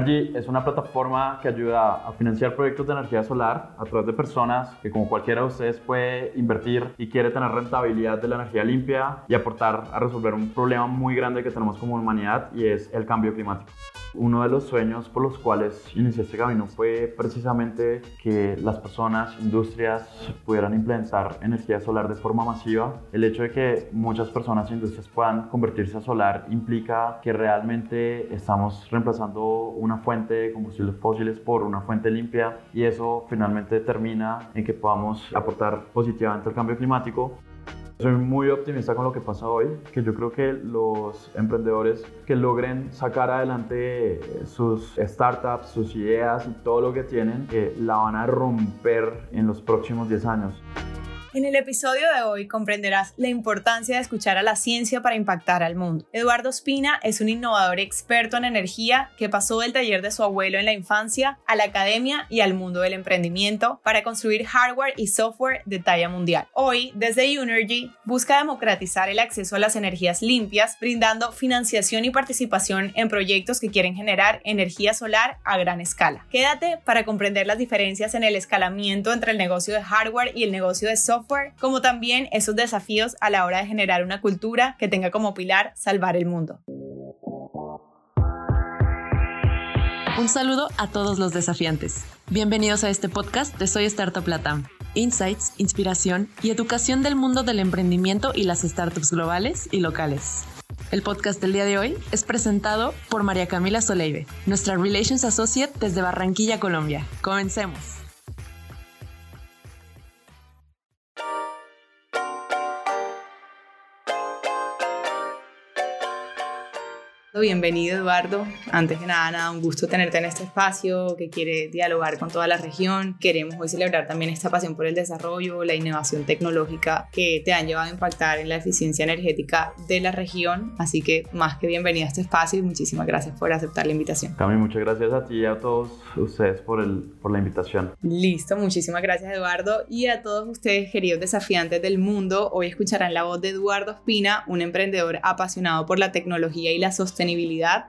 Unergy es una plataforma que ayuda a financiar proyectos de energía solar a través de personas que como cualquiera de ustedes puede invertir y quiere tener rentabilidad de la energía limpia y aportar a resolver un problema muy grande que tenemos como humanidad y es el cambio climático. Uno de los sueños por los cuales inicié este camino fue precisamente que las personas, industrias pudieran implementar energía solar de forma masiva. El hecho de que muchas personas e industrias puedan convertirse a solar implica que realmente estamos reemplazando una fuente de combustibles fósiles por una fuente limpia y eso finalmente termina en que podamos aportar positivamente al cambio climático. Soy muy optimista con lo que pasa hoy, que yo creo que los emprendedores que logren sacar adelante sus startups, sus ideas y todo lo que tienen, eh, la van a romper en los próximos 10 años. En el episodio de hoy comprenderás la importancia de escuchar a la ciencia para impactar al mundo. Eduardo Espina es un innovador experto en energía que pasó del taller de su abuelo en la infancia a la academia y al mundo del emprendimiento para construir hardware y software de talla mundial. Hoy, desde Unergy, busca democratizar el acceso a las energías limpias, brindando financiación y participación en proyectos que quieren generar energía solar a gran escala. Quédate para comprender las diferencias en el escalamiento entre el negocio de hardware y el negocio de software como también esos desafíos a la hora de generar una cultura que tenga como pilar salvar el mundo. Un saludo a todos los desafiantes. Bienvenidos a este podcast de Soy Startup Latam. Insights, inspiración y educación del mundo del emprendimiento y las startups globales y locales. El podcast del día de hoy es presentado por María Camila Soleive, nuestra Relations Associate desde Barranquilla, Colombia. Comencemos. Bienvenido Eduardo. Antes que nada, nada, un gusto tenerte en este espacio que quiere dialogar con toda la región. Queremos hoy celebrar también esta pasión por el desarrollo, la innovación tecnológica que te han llevado a impactar en la eficiencia energética de la región. Así que más que bienvenido a este espacio y muchísimas gracias por aceptar la invitación. Cami, muchas gracias a ti y a todos ustedes por, el, por la invitación. Listo, muchísimas gracias Eduardo y a todos ustedes queridos desafiantes del mundo. Hoy escucharán la voz de Eduardo Espina, un emprendedor apasionado por la tecnología y la sostenibilidad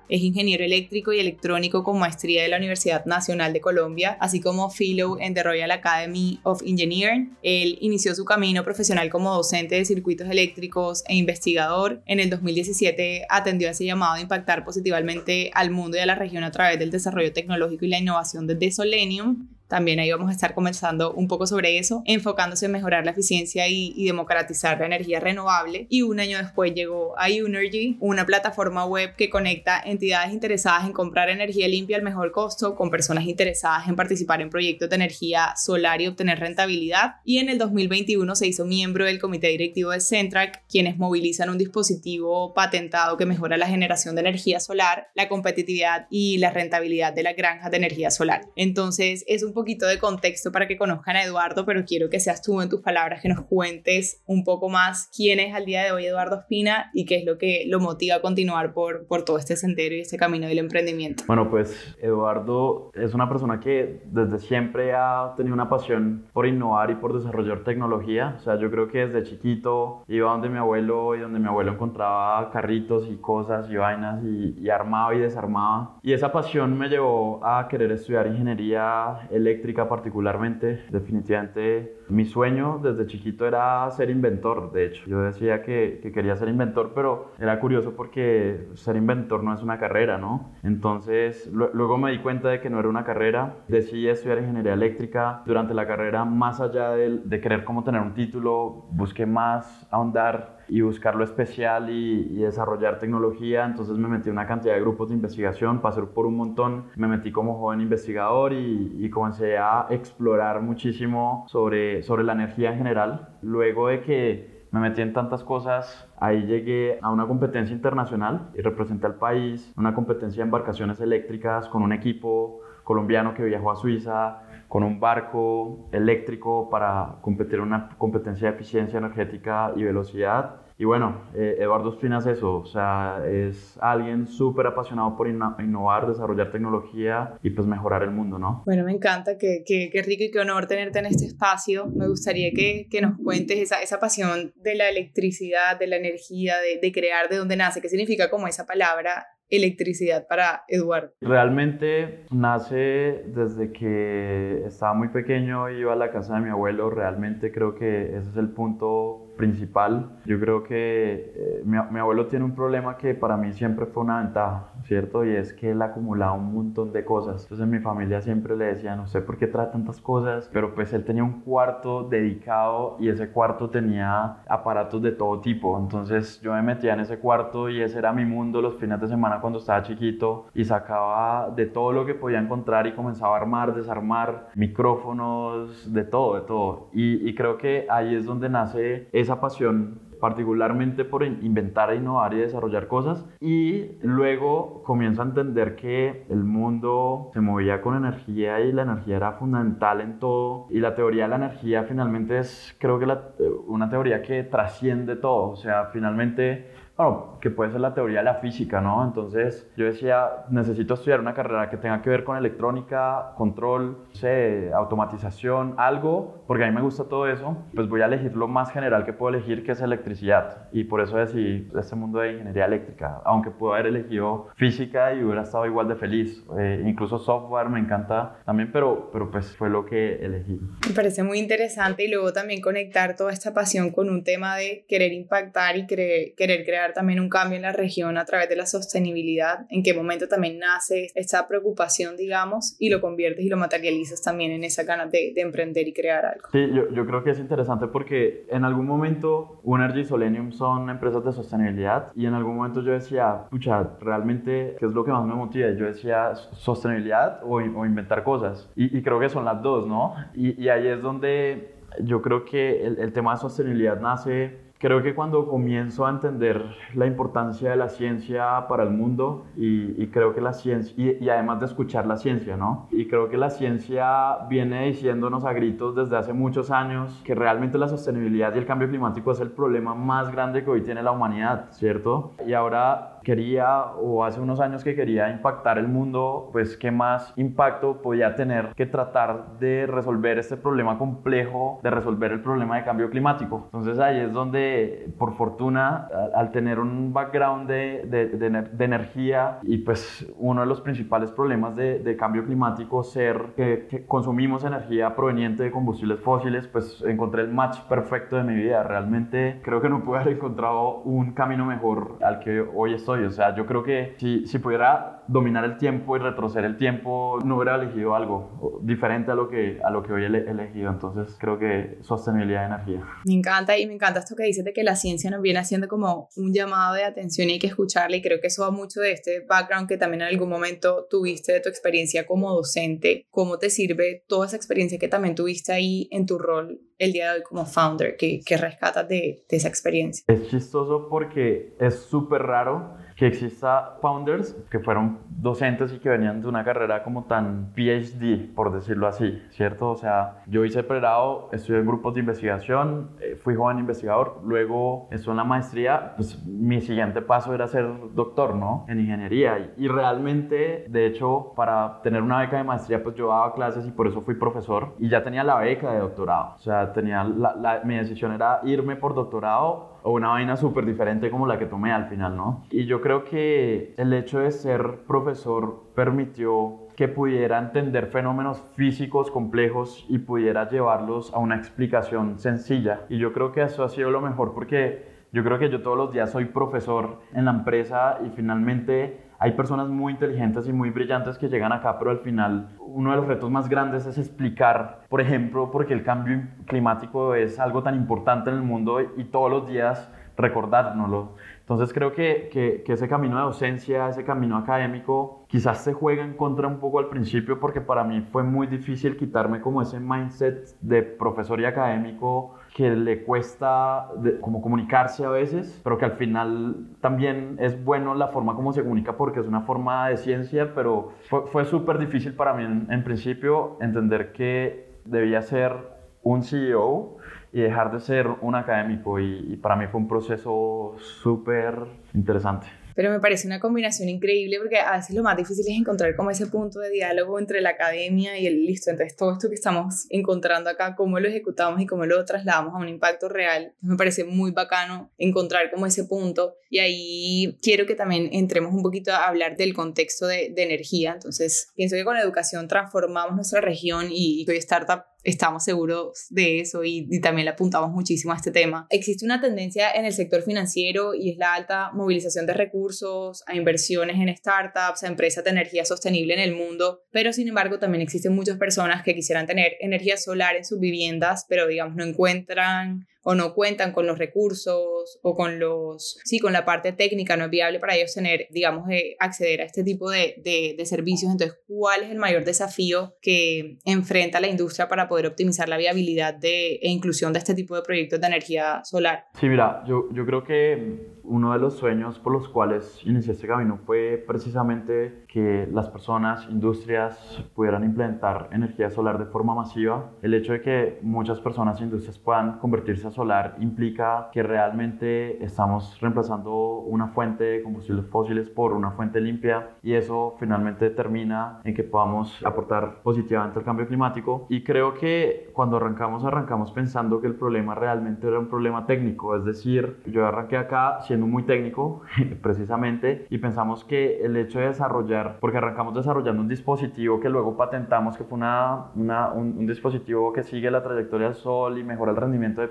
es ingeniero eléctrico y electrónico con maestría de la Universidad Nacional de Colombia, así como fellow en the Royal Academy of Engineering. Él inició su camino profesional como docente de circuitos eléctricos e investigador. En el 2017 atendió a ese llamado de impactar positivamente al mundo y a la región a través del desarrollo tecnológico y la innovación desde Solenium también ahí vamos a estar conversando un poco sobre eso, enfocándose en mejorar la eficiencia y, democratizar la energía renovable. Y un año después llegó a Unergy, una plataforma web que conecta entidades interesadas en comprar energía limpia al mejor costo con personas interesadas en participar en proyectos de energía solar y obtener rentabilidad. Y en el 2021 se hizo miembro del comité directivo de Centrac, quienes movilizan un dispositivo patentado que mejora la generación de energía solar, la competitividad y la rentabilidad de las granjas de energía solar. Entonces es un poquito de contexto para que conozcan a Eduardo, pero quiero que seas tú en tus palabras que nos cuentes un poco más quién es al día de hoy Eduardo Espina y qué es lo que lo motiva a continuar por, por todo este sendero y este camino del emprendimiento. Bueno, pues Eduardo es una persona que desde siempre ha tenido una pasión por innovar y por desarrollar tecnología. O sea, yo creo que desde chiquito iba donde mi abuelo y donde mi abuelo encontraba carritos y cosas y vainas y, y armaba y desarmaba. Y esa pasión me llevó a querer estudiar ingeniería eléctrica eléctrica particularmente. Definitivamente mi sueño desde chiquito era ser inventor, de hecho. Yo decía que, que, quería ser inventor, pero era curioso porque ser inventor no es una carrera, ¿no? Entonces luego me di cuenta de que no era una carrera. Decidí estudiar ingeniería eléctrica. Durante la carrera, más allá de, de querer como tener un título, busqué más ahondar y buscar lo especial y, desarrollar tecnología. Entonces me metí en una cantidad de grupos de investigación, pasé por un montón, me metí como joven investigador y, y comencé a explorar muchísimo sobre, sobre la energía en general. Luego de que me metí en tantas cosas, ahí llegué a una competencia internacional y representé al país, una competencia de embarcaciones eléctricas con un equipo colombiano que viajó a Suiza con un barco eléctrico para competir en una competencia de eficiencia energética y velocidad. Y bueno, eh, Eduardo Espina es eso, o sea, es alguien súper apasionado por innovar, desarrollar tecnología y pues mejorar el mundo, ¿no? Bueno, me encanta, qué, rico y qué honor tenerte en este espacio. Me gustaría que, nos cuentes esa, esa, pasión de la electricidad, de la energía, de, de crear, de dónde nace, qué significa como esa palabra electricidad para Eduardo? Realmente nace desde que estaba muy pequeño, iba a la casa de mi abuelo, realmente creo que ese es el punto principal. Yo creo que eh, mi, mi, abuelo tiene un problema que para mí siempre fue una ventaja, ¿cierto? Y es que él acumulaba un montón de cosas. Entonces mi familia siempre le decía, no sé por qué trae tantas cosas, pero pues él tenía un cuarto dedicado y ese cuarto tenía aparatos de todo tipo. Entonces yo me metía en ese cuarto y ese era mi mundo los fines de semana cuando estaba chiquito y sacaba de todo lo que podía encontrar y comenzaba a armar, desarmar micrófonos, de todo, de todo. Y, y creo que ahí es donde nace esa pasión particularmente por inventar, innovar y desarrollar cosas. Y luego comienzo a entender que el mundo se movía con energía y la energía era fundamental en todo. Y la teoría de la energía finalmente es, creo que la, una teoría que trasciende todo. O sea, finalmente bueno, que puede ser la teoría de la física, ¿no? Entonces yo decía, necesito estudiar una carrera que tenga que ver con electrónica, control, no sé, automatización, algo, porque a mí me gusta todo eso, pues voy a elegir lo más general que puedo elegir, que es electricidad. Y por eso decidí este mundo de ingeniería eléctrica, aunque pude haber elegido física y hubiera estado igual de feliz. Eh, incluso software me encanta también, pero, pero pues fue lo que elegí. Me parece muy interesante y luego también conectar toda esta pasión con un tema de querer impactar y querer crear también un cambio en la región a través de la sostenibilidad, en qué momento también nace esta preocupación, digamos, y lo conviertes y lo materializas también en esa ganas de, emprender y crear algo. Sí, yo, yo, creo que es interesante porque en algún momento Unergy y Solenium son empresas de sostenibilidad y en algún momento yo decía, pucha, realmente, ¿qué es lo que más me motiva? Yo decía, sostenibilidad o, o inventar cosas. Y, y, creo que son las dos, ¿no? Y, y ahí es donde yo creo que el, el tema de sostenibilidad nace Creo que cuando comienzo a entender la importancia de la ciencia para el mundo y, creo que la ciencia, y, y, además de escuchar la ciencia, ¿no? Y creo que la ciencia viene diciéndonos a gritos desde hace muchos años que realmente la sostenibilidad y el cambio climático es el problema más grande que hoy tiene la humanidad, ¿cierto? Y ahora quería, o hace unos años que quería impactar el mundo, pues qué más impacto podía tener que tratar de resolver este problema complejo, de resolver el problema de cambio climático. Entonces ahí es donde, por fortuna, al tener un background de, de, de, energía y pues uno de los principales problemas de, cambio climático ser que, que, consumimos energía proveniente de combustibles fósiles, pues encontré el match perfecto de mi vida. Realmente creo que no pude haber encontrado un camino mejor al que hoy estoy o sea, yo creo que si, si pudiera dominar el tiempo y retroceder el tiempo, no hubiera elegido algo diferente a lo que, a lo que hoy he elegido. Entonces, creo que sostenibilidad de energía. Me encanta y me encanta esto que dices de que la ciencia nos viene haciendo como un llamado de atención y hay que escucharla. Y creo que eso va mucho de este background que también en algún momento tuviste de tu experiencia como docente. ¿Cómo te sirve toda esa experiencia que también tuviste ahí en tu rol el día de hoy como founder? ¿Qué, qué rescatas de, de esa experiencia? Es chistoso porque es súper raro que exista founders que fueron docentes y que venían de una carrera como tan PhD, por decirlo así, ¿cierto? O sea, yo hice pregrado, estudié en grupos de investigación, eh, fui joven investigador, luego estuve en la maestría, pues mi siguiente paso era ser doctor, ¿no? En ingeniería. Y, realmente, de hecho, para tener una beca de maestría, pues yo daba clases y por eso fui profesor y ya tenía la beca de doctorado. O sea, tenía la, mi decisión era irme por doctorado o una vaina súper diferente como la que tomé al final, ¿no? Y yo creo que el hecho de ser profesor permitió que pudiera entender fenómenos físicos complejos y pudiera llevarlos a una explicación sencilla. Y yo creo que eso ha sido lo mejor porque yo creo que yo todos los días soy profesor en la empresa y finalmente hay personas muy inteligentes y muy brillantes que llegan acá, pero al final uno de los retos más grandes es explicar, por ejemplo, por qué el cambio climático es algo tan importante en el mundo y todos los días recordárnoslo. Entonces creo que, que, que, ese camino de docencia, ese camino académico, quizás se juega en contra un poco al principio porque para mí fue muy difícil quitarme como ese mindset de profesor y académico que le cuesta como comunicarse a veces, pero que al final también es bueno la forma como se comunica porque es una forma de ciencia, pero fue, fue súper difícil para mí en, principio entender que debía ser un CEO y dejar de ser un académico y, y para mí fue un proceso súper interesante. Pero me parece una combinación increíble porque a veces lo más difícil es encontrar como ese punto de diálogo entre la academia y el listo. Entonces todo esto que estamos encontrando acá, cómo lo ejecutamos y cómo lo trasladamos a un impacto real, me parece muy bacano encontrar como ese punto. Y ahí quiero que también entremos un poquito a hablar del contexto de, energía. Entonces pienso que con la educación transformamos nuestra región y, y startup estamos seguros de eso y, también le apuntamos muchísimo a este tema. Existe una tendencia en el sector financiero y es la alta movilización de recursos, a inversiones en startups, a empresas de energía sostenible en el mundo, pero sin embargo también existen muchas personas que quisieran tener energía solar en sus viviendas, pero digamos no encuentran o no cuentan con los recursos o con los, sí, con la parte técnica, no es viable para ellos tener, digamos, eh, acceder a este tipo de, de, de, servicios. Entonces, ¿cuál es el mayor desafío que enfrenta la industria para poder optimizar la viabilidad de, e inclusión de este tipo de proyectos de energía solar? Sí, mira, yo, yo creo que uno de los sueños por los cuales inicié este camino fue precisamente que las personas, industrias pudieran implementar energía solar de forma masiva. El hecho de que muchas personas e industrias puedan convertirse a solar implica que realmente estamos reemplazando una fuente de combustibles fósiles por una fuente limpia y eso finalmente termina en que podamos aportar positivamente al cambio climático. Y creo que cuando arrancamos, arrancamos pensando que el problema realmente era un problema técnico, es decir, yo arranqué acá siendo muy técnico precisamente y pensamos que el hecho de desarrollar, porque arrancamos desarrollando un dispositivo que luego patentamos que fue una, una un, un, dispositivo que sigue la trayectoria del sol y mejora el rendimiento de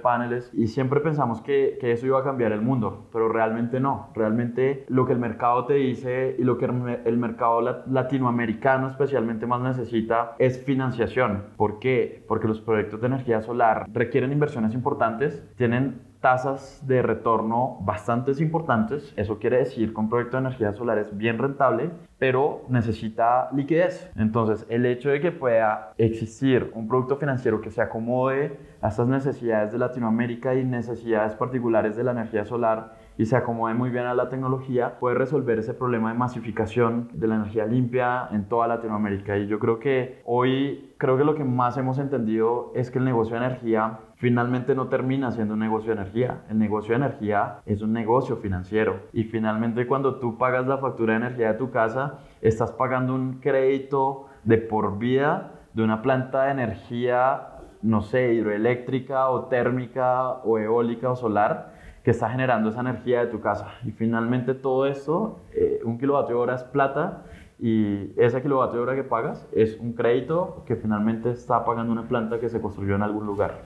y siempre pensamos que, que eso iba a cambiar el mundo, pero realmente no, realmente lo que el mercado te dice y lo que el mercado latinoamericano especialmente más necesita es financiación. ¿Por qué? Porque los proyectos de energía solar requieren inversiones importantes, tienen tasas de retorno bastante importantes. Eso quiere decir que un proyecto de energía solar es bien rentable, pero necesita liquidez. Entonces, el hecho de que pueda existir un producto financiero que se acomode a estas necesidades de Latinoamérica y necesidades particulares de la energía solar y se acomode muy bien a la tecnología, puede resolver ese problema de masificación de la energía limpia en toda Latinoamérica. Y yo creo que hoy, creo que lo que más hemos entendido es que el negocio de energía finalmente no termina siendo un negocio de energía. El negocio de energía es un negocio financiero. Y finalmente cuando tú pagas la factura de energía de tu casa, estás pagando un crédito de por vida de una planta de energía, no sé, hidroeléctrica o térmica o eólica o solar que está generando esa energía de tu casa. Y finalmente todo esto, eh, un kilovatio hora es plata y ese kilovatio hora que pagas es un crédito que finalmente está pagando una planta que se construyó en algún lugar.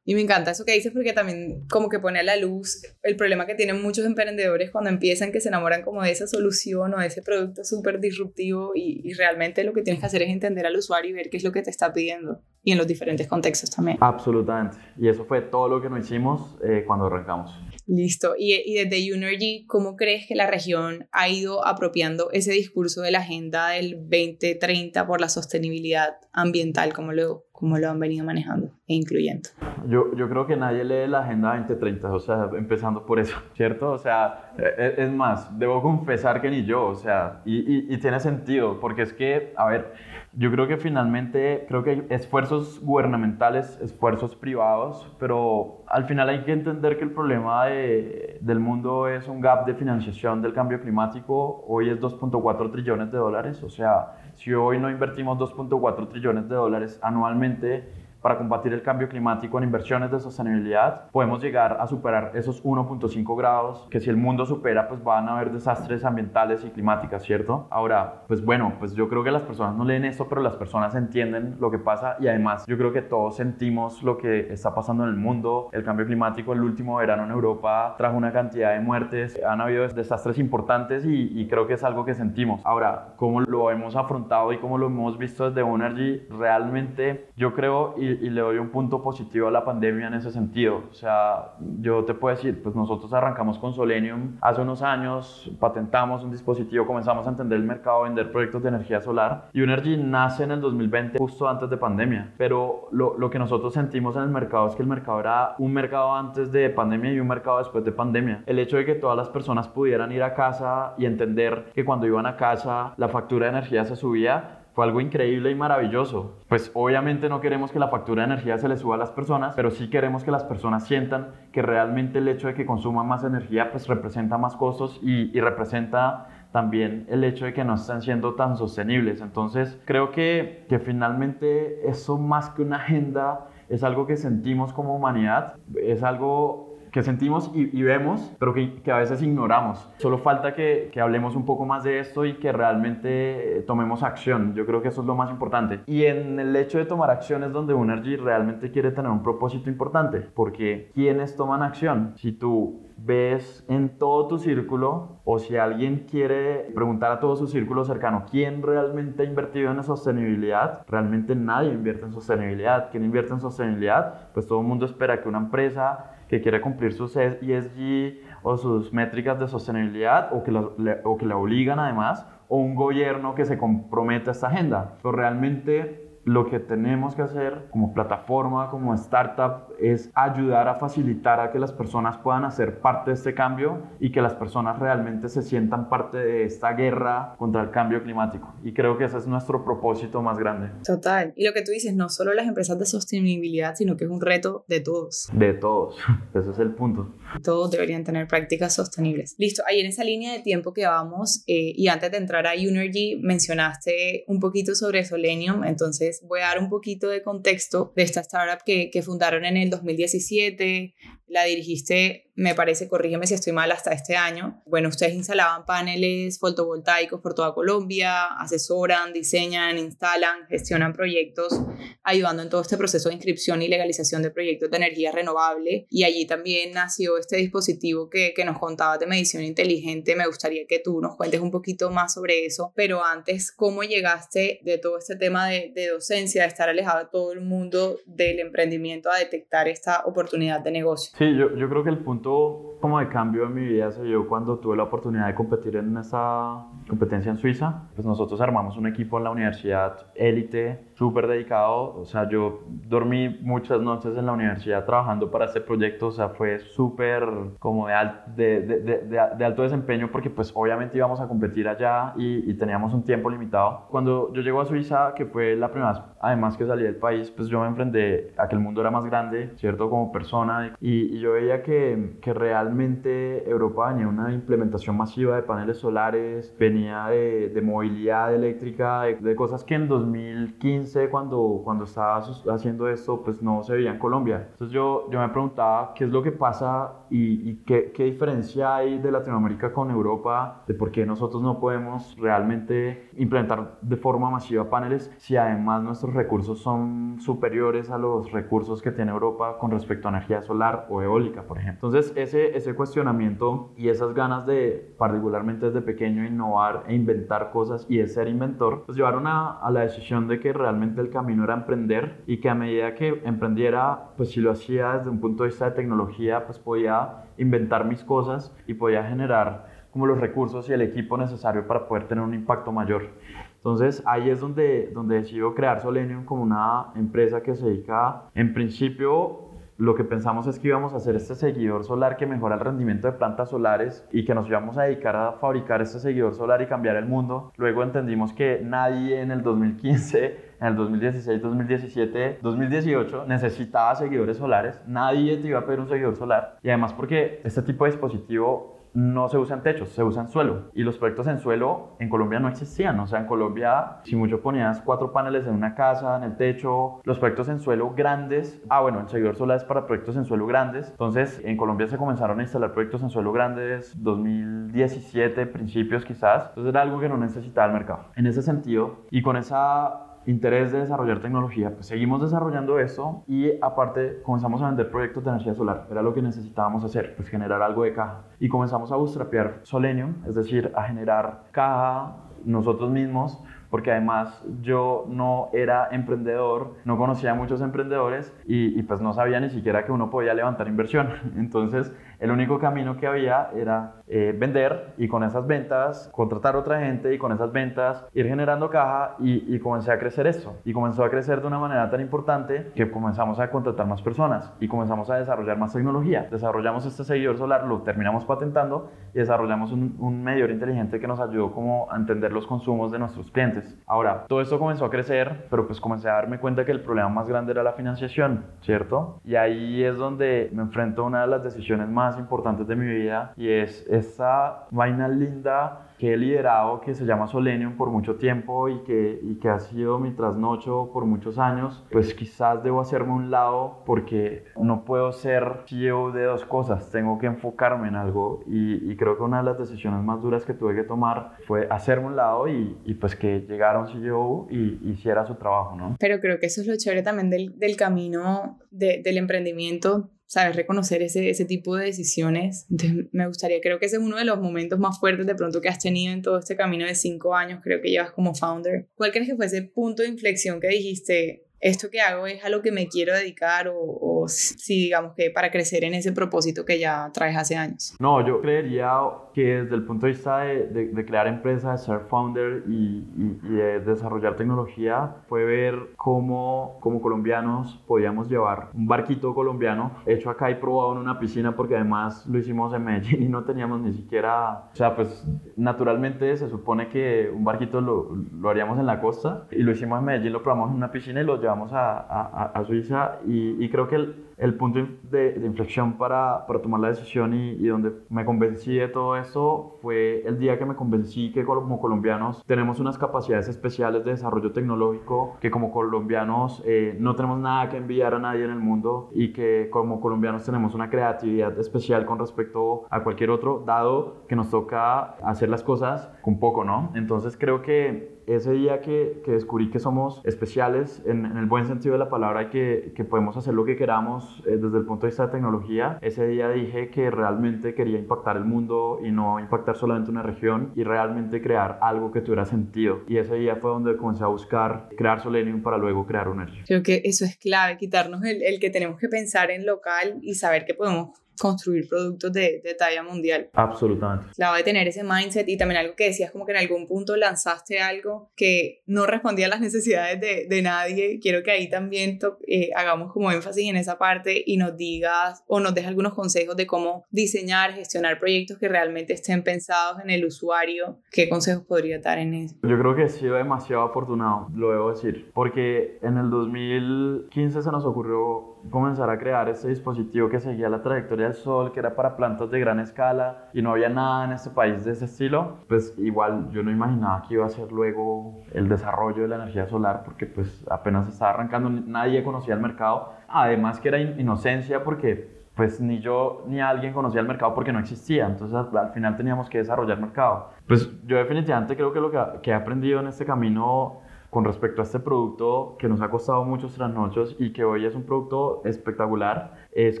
Y me encanta eso que dices porque también como que pone a la luz el problema que tienen muchos emprendedores cuando empiezan que se enamoran como de esa solución o de ese producto súper disruptivo y, y, realmente lo que tienes que hacer es entender al usuario y ver qué es lo que te está pidiendo y en los diferentes contextos también. Absolutamente. Y eso fue todo lo que nos hicimos eh, cuando arrancamos. Listo. Y, y desde Unergy, ¿cómo crees que la región ha ido apropiando ese discurso de la agenda del 2030 por la sostenibilidad ambiental, como lo, como lo han venido manejando e incluyendo? Yo, yo creo que nadie lee la agenda 2030, o sea, empezando por eso, ¿cierto? O sea, es, es más, debo confesar que ni yo, o sea, y, y, y tiene sentido, porque es que, a ver, yo creo que finalmente, creo que hay esfuerzos gubernamentales, esfuerzos privados, pero al final hay que entender que el problema de, del mundo es un gap de financiación del cambio climático. Hoy es 2.4 trillones de dólares, o sea, si hoy no invertimos 2.4 trillones de dólares anualmente, nuevamente para combatir el cambio climático en inversiones de sostenibilidad, podemos llegar a superar esos 1.5 grados, que si el mundo supera, pues van a haber desastres ambientales y climáticas, ¿cierto? Ahora, pues bueno, pues yo creo que las personas no leen esto, pero las personas entienden lo que pasa y además yo creo que todos sentimos lo que está pasando en el mundo. El cambio climático, el último verano en Europa trajo una cantidad de muertes, han habido desastres importantes y, y creo que es algo que sentimos. Ahora, ¿cómo lo hemos afrontado y cómo lo hemos visto desde Energy? Realmente yo creo y y, le doy un punto positivo a la pandemia en ese sentido. O sea, yo te puedo decir, pues nosotros arrancamos con Solenium hace unos años, patentamos un dispositivo, comenzamos a entender el mercado, vender proyectos de energía solar. Y Unergy nace en el 2020, justo antes de pandemia. Pero lo, lo que nosotros sentimos en el mercado es que el mercado era un mercado antes de pandemia y un mercado después de pandemia. El hecho de que todas las personas pudieran ir a casa y entender que cuando iban a casa la factura de energía se subía, fue algo increíble y maravilloso. Pues obviamente no queremos que la factura de energía se le suba a las personas, pero sí queremos que las personas sientan que realmente el hecho de que consuman más energía pues representa más costos y, y representa también el hecho de que no están siendo tan sostenibles. Entonces creo que, que finalmente eso más que una agenda es algo que sentimos como humanidad, es algo que sentimos y, vemos, pero que, que, a veces ignoramos. Solo falta que, que, hablemos un poco más de esto y que realmente eh, tomemos acción. Yo creo que eso es lo más importante. Y en el hecho de tomar acción es donde Unergy realmente quiere tener un propósito importante, porque ¿quiénes toman acción? Si tú ves en todo tu círculo o si alguien quiere preguntar a todo su círculo cercano quién realmente ha invertido en sostenibilidad, realmente nadie invierte en sostenibilidad. ¿Quién invierte en sostenibilidad? Pues todo el mundo espera que una empresa que quiere cumplir sus ESG o sus métricas de sostenibilidad o que, la, o que la obligan además, o un gobierno que se comprometa a esta agenda. Pero realmente lo que tenemos que hacer como plataforma, como startup, es ayudar a facilitar a que las personas puedan hacer parte de este cambio y que las personas realmente se sientan parte de esta guerra contra el cambio climático. Y creo que ese es nuestro propósito más grande. Total. Y lo que tú dices, no solo las empresas de sostenibilidad, sino que es un reto de todos. De todos. Ese es el punto. Todos deberían tener prácticas sostenibles. Listo. Ahí en esa línea de tiempo que vamos, eh, y antes de entrar a Unergy, mencionaste un poquito sobre Solenium. Entonces, voy a dar un poquito de contexto de esta startup que, que fundaron en el 2017. La dirigiste me parece, corrígeme si estoy mal, hasta este año. Bueno, ustedes instalaban paneles fotovoltaicos por toda Colombia, asesoran, diseñan, instalan, gestionan proyectos, ayudando en todo este proceso de inscripción y legalización de proyectos de energía renovable. Y allí también nació este dispositivo que, que nos contabas de medición inteligente. Me gustaría que tú nos cuentes un poquito más sobre eso. Pero antes, ¿cómo llegaste de todo este tema de, de docencia, de estar alejado de todo el mundo del emprendimiento a detectar esta oportunidad de negocio? Sí, yo, yo creo que el punto como de cambio en mi vida se dio cuando tuve la oportunidad de competir en esa competencia en Suiza. Pues nosotros armamos un equipo en la universidad élite súper dedicado, o sea, yo dormí muchas noches en la universidad trabajando para este proyecto, o sea, fue súper como de, de, de, de, alto desempeño porque pues obviamente íbamos a competir allá y, y, teníamos un tiempo limitado. Cuando yo llego a Suiza, que fue la primera vez además que salí del país, pues yo me enfrenté a que el mundo era más grande, ¿cierto? Como persona y, y yo veía que, que realmente Europa venía una implementación masiva de paneles solares, venía de, de movilidad eléctrica, de, cosas que en 2015 cuando, cuando estaba haciendo esto, pues no se veía en Colombia. Entonces yo, yo me preguntaba qué es lo que pasa y, y qué, qué, diferencia hay de Latinoamérica con Europa, de por qué nosotros no podemos realmente implementar de forma masiva paneles si además nuestros recursos son superiores a los recursos que tiene Europa con respecto a energía solar o eólica, por ejemplo. Entonces ese, ese cuestionamiento y esas ganas de particularmente desde pequeño innovar e inventar cosas y de ser inventor, pues llevaron a, a la decisión de que realmente el camino era emprender y que a medida que emprendiera, pues si lo hacía desde un punto de vista de tecnología, pues podía inventar mis cosas y podía generar como los recursos y el equipo necesario para poder tener un impacto mayor. Entonces ahí es donde, donde decido crear Solenium como una empresa que se dedica en principio lo que pensamos es que íbamos a hacer este seguidor solar que mejora el rendimiento de plantas solares y que nos íbamos a dedicar a fabricar este seguidor solar y cambiar el mundo. Luego entendimos que nadie en el 2015 en el 2016, 2017, 2018 necesitaba seguidores solares, nadie te iba a pedir un seguidor solar y además porque este tipo de dispositivo no se usa en techos, se usa en suelo. Y los proyectos en suelo en Colombia no existían. O sea, en Colombia, si mucho ponías cuatro paneles en una casa, en el techo, los proyectos en suelo grandes. Ah, bueno, el seguidor solar es para proyectos en suelo grandes. Entonces, en Colombia se comenzaron a instalar proyectos en suelo grandes 2017, principios quizás. Entonces, era algo que no necesitaba el mercado. En ese sentido, y con esa interés de desarrollar tecnología, pues seguimos desarrollando eso y aparte comenzamos a vender proyectos de energía solar. Era lo que necesitábamos hacer, pues generar algo de caja. Y comenzamos a bootstrapear Solenium, es decir, a generar caja nosotros mismos porque además yo no era emprendedor, no conocía a muchos emprendedores y, y, pues no sabía ni siquiera que uno podía levantar inversión. Entonces el único camino que había era eh, vender y con esas ventas contratar otra gente y con esas ventas ir generando caja y, y, comencé a crecer esto. Y comenzó a crecer de una manera tan importante que comenzamos a contratar más personas y comenzamos a desarrollar más tecnología. Desarrollamos este seguidor solar, lo terminamos patentando y desarrollamos un, un medidor inteligente que nos ayudó como a entender los consumos de nuestros clientes. Ahora, todo esto comenzó a crecer, pero pues comencé a darme cuenta que el problema más grande era la financiación, ¿cierto? Y ahí es donde me enfrento a una de las decisiones más importantes de mi vida y es esa vaina linda que he liderado que se llama Solenium por mucho tiempo y que, y que ha sido mi trasnocho por muchos años, pues quizás debo hacerme un lado porque no puedo ser CEO de dos cosas, tengo que enfocarme en algo y, y creo que una de las decisiones más duras que tuve que tomar fue hacerme un lado y, y pues que llegara un CEO y hiciera su trabajo, ¿no? Pero creo que eso es lo chévere también del, del camino de, del emprendimiento, sabes reconocer ese, ese tipo de decisiones. Entonces, me gustaría, creo que ese es uno de los momentos más fuertes de pronto que has tenido en todo este camino de cinco años, creo que llevas como founder. ¿Cuál crees que fue ese punto de inflexión que dijiste, esto que hago es a lo que me quiero dedicar o, o si digamos que para crecer en ese propósito que ya traes hace años? No, yo creería que desde el punto de vista de, de, de crear empresas, de ser founder y, y, y, de desarrollar tecnología, fue ver cómo como colombianos podíamos llevar un barquito colombiano hecho acá y probado en una piscina porque además lo hicimos en Medellín y no teníamos ni siquiera, o sea, pues naturalmente se supone que un barquito lo, lo haríamos en la costa y lo hicimos en Medellín, lo probamos en una piscina y lo llevamos a, a, a Suiza y, y, creo que el punto de, de, inflexión para, para tomar la decisión y, y, donde me convencí de todo eso fue el día que me convencí que como colombianos tenemos unas capacidades especiales de desarrollo tecnológico que como colombianos eh, no tenemos nada que enviar a nadie en el mundo y que como colombianos tenemos una creatividad especial con respecto a cualquier otro, dado que nos toca hacer las cosas con poco, ¿no? Entonces creo que ese día que, que, descubrí que somos especiales en, en, el buen sentido de la palabra y que, que podemos hacer lo que queramos eh, desde el punto de vista de tecnología, ese día dije que realmente quería impactar el mundo y no impactar solamente una región y realmente crear algo que tuviera sentido. Y ese día fue donde comencé a buscar crear Solenium para luego crear una Creo que eso es clave, quitarnos el, el que tenemos que pensar en local y saber que podemos construir productos de, de, talla mundial. Absolutamente. La de tener ese mindset y también algo que decías como que en algún punto lanzaste algo que no respondía a las necesidades de, de nadie. Quiero que ahí también eh, hagamos como énfasis en esa parte y nos digas o nos des algunos consejos de cómo diseñar, gestionar proyectos que realmente estén pensados en el usuario. ¿Qué consejos podría dar en eso? Yo creo que he sido demasiado afortunado, lo debo decir, porque en el 2015 se nos ocurrió comenzar a crear este dispositivo que seguía la trayectoria del Sol, que era para plantas de gran escala y no había nada en este país de ese estilo, pues igual yo no imaginaba que iba a ser luego el desarrollo de la energía solar porque pues apenas estaba arrancando, nadie conocía el mercado, además que era inocencia porque pues ni yo ni alguien conocía el mercado porque no existía, entonces al final teníamos que desarrollar mercado. Pues yo definitivamente creo que lo que, he aprendido en este camino con respecto a este producto que nos ha costado muchos trasnochos y que hoy es un producto espectacular, es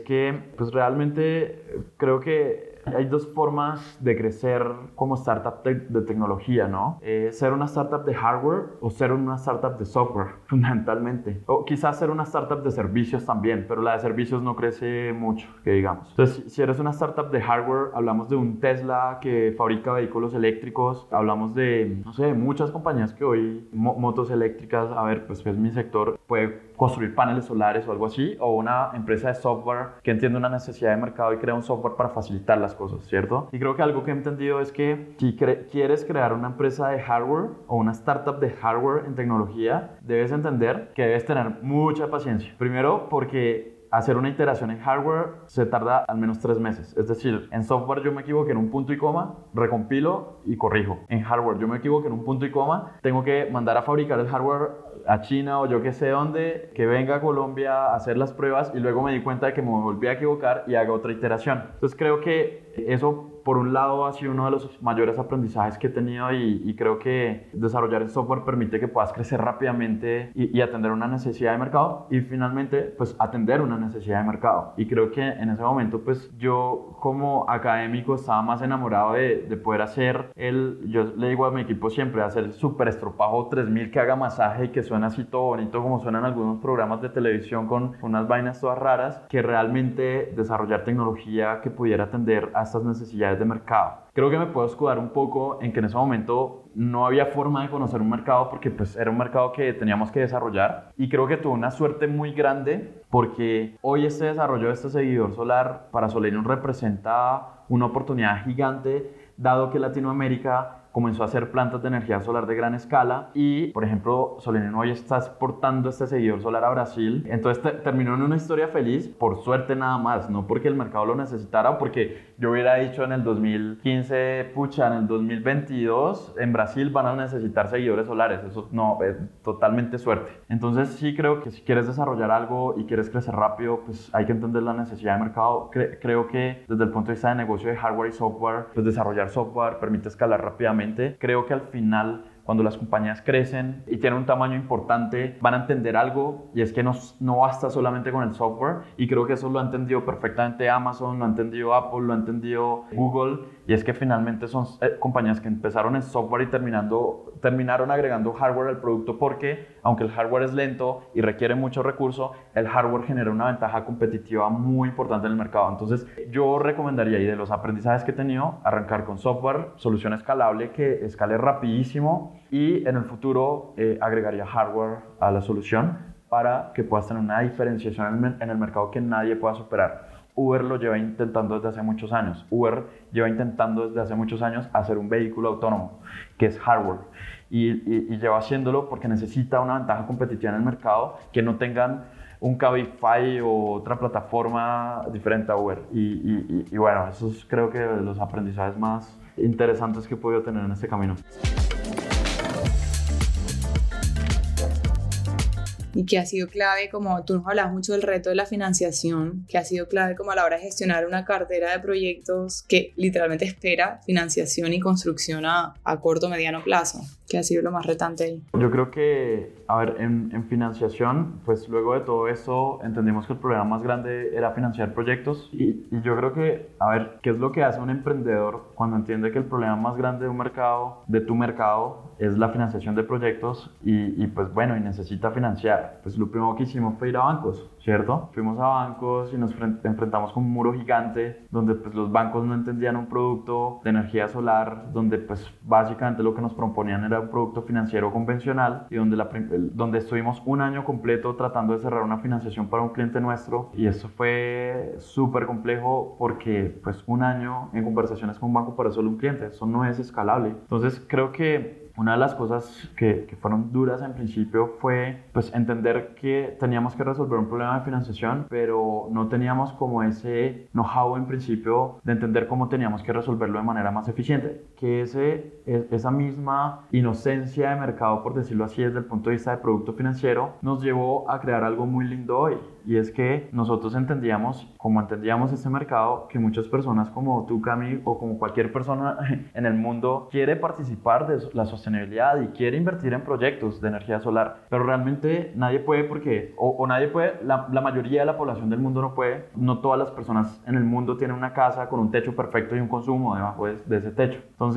que pues realmente creo que hay dos formas de crecer como startup de, de tecnología, ¿no? Eh, ser una startup de hardware o ser una startup de software, fundamentalmente. O quizás ser una startup de servicios también, pero la de servicios no crece mucho, que digamos. Entonces, si eres una startup de hardware, hablamos de un Tesla que fabrica vehículos eléctricos, hablamos de, no sé, muchas compañías que hoy, mo motos eléctricas, a ver, pues es mi sector, puede construir paneles solares o algo así, o una empresa de software que entiende una necesidad de mercado y crea un software para facilitar las cosas, ¿cierto? Y creo que algo que he entendido es que si quieres crear una empresa de hardware o una startup de hardware en tecnología, debes entender que debes tener mucha paciencia. Primero, porque hacer una iteración en hardware se tarda al menos tres meses. Es decir, en software yo me equivoqué en un punto y coma, recompilo y corrijo. En hardware yo me equivoqué en un punto y coma, tengo que mandar a fabricar el hardware a China o yo que sé dónde, que venga a Colombia a hacer las pruebas y luego me di cuenta de que me volví a equivocar y haga otra iteración. Entonces creo que eso por un lado ha sido uno de los mayores aprendizajes que he tenido y, y creo que desarrollar el software permite que puedas crecer rápidamente y, y, atender una necesidad de mercado y finalmente pues atender una necesidad de mercado. Y creo que en ese momento pues yo como académico estaba más enamorado de, de poder hacer el, yo le digo a mi equipo siempre, hacer el super estropajo 3000 que haga masaje y que suena así todo bonito como suenan algunos programas de televisión con unas vainas todas raras, que realmente desarrollar tecnología que pudiera atender a estas necesidades de mercado. Creo que me puedo escudar un poco en que en ese momento no había forma de conocer un mercado porque pues era un mercado que teníamos que desarrollar y creo que tuve una suerte muy grande porque hoy este desarrollo de este seguidor solar para Solenium representa una oportunidad gigante dado que Latinoamérica comenzó a hacer plantas de energía solar de gran escala y, por ejemplo, Solenino hoy está exportando este seguidor solar a Brasil. Entonces terminó en una historia feliz, por suerte nada más, no porque el mercado lo necesitara o porque yo hubiera dicho en el 2015, pucha, en el 2022 en Brasil van a necesitar seguidores solares. Eso no, es totalmente suerte. Entonces sí creo que si quieres desarrollar algo y quieres crecer rápido, pues hay que entender la necesidad de mercado. creo que desde el punto de vista de negocio de hardware y software, pues desarrollar software permite escalar rápidamente. Creo que al final cuando las compañías crecen y tienen un tamaño importante, van a entender algo y es que no, no basta solamente con el software y creo que eso lo ha entendido perfectamente Amazon, lo ha entendido Apple, lo ha entendido Google y es que finalmente son eh, compañías que empezaron en software y terminando, terminaron agregando hardware al producto porque aunque el hardware es lento y requiere mucho recurso, el hardware genera una ventaja competitiva muy importante en el mercado. Entonces yo recomendaría y de los aprendizajes que he tenido, arrancar con software, solución escalable que escale rapidísimo y en el futuro eh, agregaría hardware a la solución para que puedas tener una diferenciación en el mercado que nadie pueda superar. Uber lo lleva intentando desde hace muchos años. Uber lleva intentando desde hace muchos años hacer un vehículo autónomo, que es hardware. Y, lleva haciéndolo porque necesita una ventaja competitiva en el mercado que no tengan un Cabify o otra plataforma diferente a Uber. Y, y bueno, eso es creo que los aprendizajes más interesantes que he podido tener en este camino. Y que ha sido clave, como tú nos hablabas mucho del reto de la financiación, que ha sido clave como a la hora de gestionar una cartera de proyectos que literalmente espera financiación y construcción a, a corto mediano plazo, que ha sido lo más retante ahí. Yo creo que, a ver, en, en financiación, pues luego de todo eso entendimos que el problema más grande era financiar proyectos y, y yo creo que, a ver, ¿qué es lo que hace un emprendedor cuando entiende que el problema más grande de un mercado, de tu mercado, es la financiación de proyectos y, pues bueno, y necesita financiar? pues lo primero que hicimos fue ir a bancos, ¿cierto? Fuimos a bancos y nos enfrentamos con un muro gigante donde pues los bancos no entendían un producto de energía solar, donde pues básicamente lo que nos proponían era un producto financiero convencional y donde, la, donde estuvimos un año completo tratando de cerrar una financiación para un cliente nuestro y eso fue súper complejo porque pues un año en conversaciones con un banco para solo un cliente, eso no es escalable. Entonces creo que una de las cosas que, que, fueron duras en principio fue pues entender que teníamos que resolver un problema de financiación, pero no teníamos como ese know-how en principio de entender cómo teníamos que resolverlo de manera más eficiente. Que ese, e, esa misma inocencia de mercado, por decirlo así, desde el punto de vista de producto financiero, nos llevó a crear algo muy lindo hoy. Y es que nosotros entendíamos, como entendíamos este mercado, que muchas personas como tú, Cami, o como cualquier persona en el mundo quiere participar de la sostenibilidad y quiere invertir en proyectos de energía solar, pero realmente nadie puede porque, o, nadie puede, la, la, mayoría de la población del mundo no puede, no todas las personas en el mundo tienen una casa con un techo perfecto y un consumo debajo de, de ese techo. Entonces,